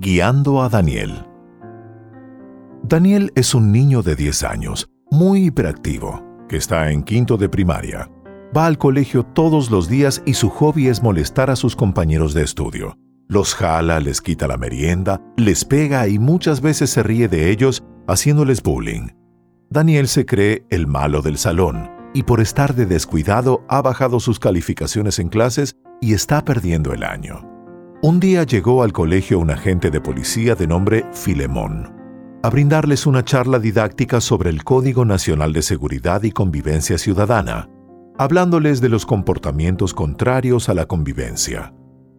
Guiando a Daniel. Daniel es un niño de 10 años, muy hiperactivo, que está en quinto de primaria. Va al colegio todos los días y su hobby es molestar a sus compañeros de estudio. Los jala, les quita la merienda, les pega y muchas veces se ríe de ellos haciéndoles bullying. Daniel se cree el malo del salón y por estar de descuidado ha bajado sus calificaciones en clases y está perdiendo el año. Un día llegó al colegio un agente de policía de nombre Filemón a brindarles una charla didáctica sobre el Código Nacional de Seguridad y Convivencia Ciudadana, hablándoles de los comportamientos contrarios a la convivencia,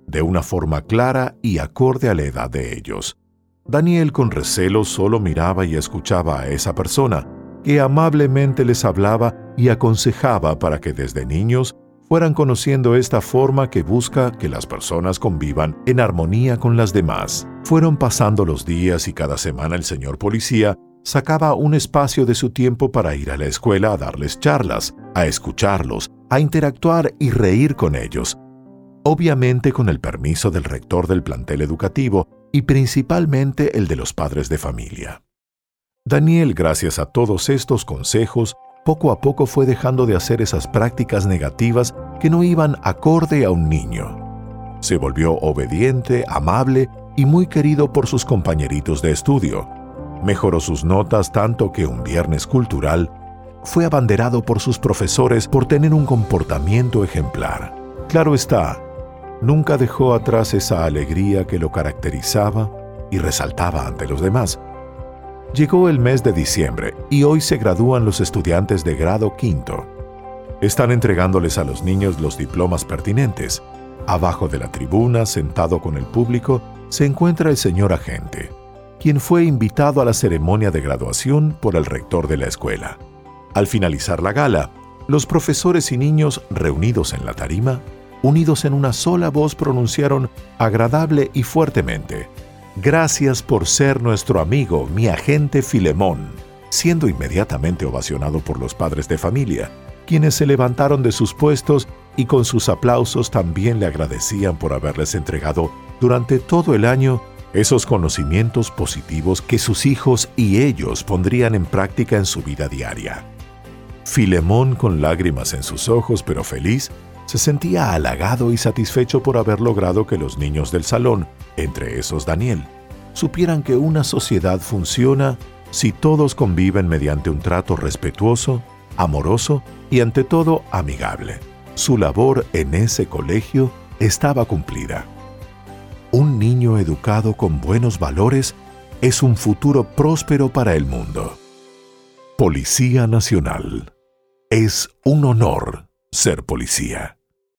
de una forma clara y acorde a la edad de ellos. Daniel con recelo solo miraba y escuchaba a esa persona, que amablemente les hablaba y aconsejaba para que desde niños fueran conociendo esta forma que busca que las personas convivan en armonía con las demás. Fueron pasando los días y cada semana el señor policía sacaba un espacio de su tiempo para ir a la escuela a darles charlas, a escucharlos, a interactuar y reír con ellos, obviamente con el permiso del rector del plantel educativo y principalmente el de los padres de familia. Daniel, gracias a todos estos consejos, poco a poco fue dejando de hacer esas prácticas negativas que no iban acorde a un niño. Se volvió obediente, amable y muy querido por sus compañeritos de estudio. Mejoró sus notas tanto que un viernes cultural fue abanderado por sus profesores por tener un comportamiento ejemplar. Claro está, nunca dejó atrás esa alegría que lo caracterizaba y resaltaba ante los demás. Llegó el mes de diciembre y hoy se gradúan los estudiantes de grado quinto. Están entregándoles a los niños los diplomas pertinentes. Abajo de la tribuna, sentado con el público, se encuentra el señor agente, quien fue invitado a la ceremonia de graduación por el rector de la escuela. Al finalizar la gala, los profesores y niños reunidos en la tarima, unidos en una sola voz, pronunciaron agradable y fuertemente, Gracias por ser nuestro amigo, mi agente Filemón, siendo inmediatamente ovacionado por los padres de familia, quienes se levantaron de sus puestos y con sus aplausos también le agradecían por haberles entregado durante todo el año esos conocimientos positivos que sus hijos y ellos pondrían en práctica en su vida diaria. Filemón, con lágrimas en sus ojos pero feliz, se sentía halagado y satisfecho por haber logrado que los niños del salón, entre esos Daniel, supieran que una sociedad funciona si todos conviven mediante un trato respetuoso, amoroso y ante todo amigable. Su labor en ese colegio estaba cumplida. Un niño educado con buenos valores es un futuro próspero para el mundo. Policía Nacional. Es un honor ser policía.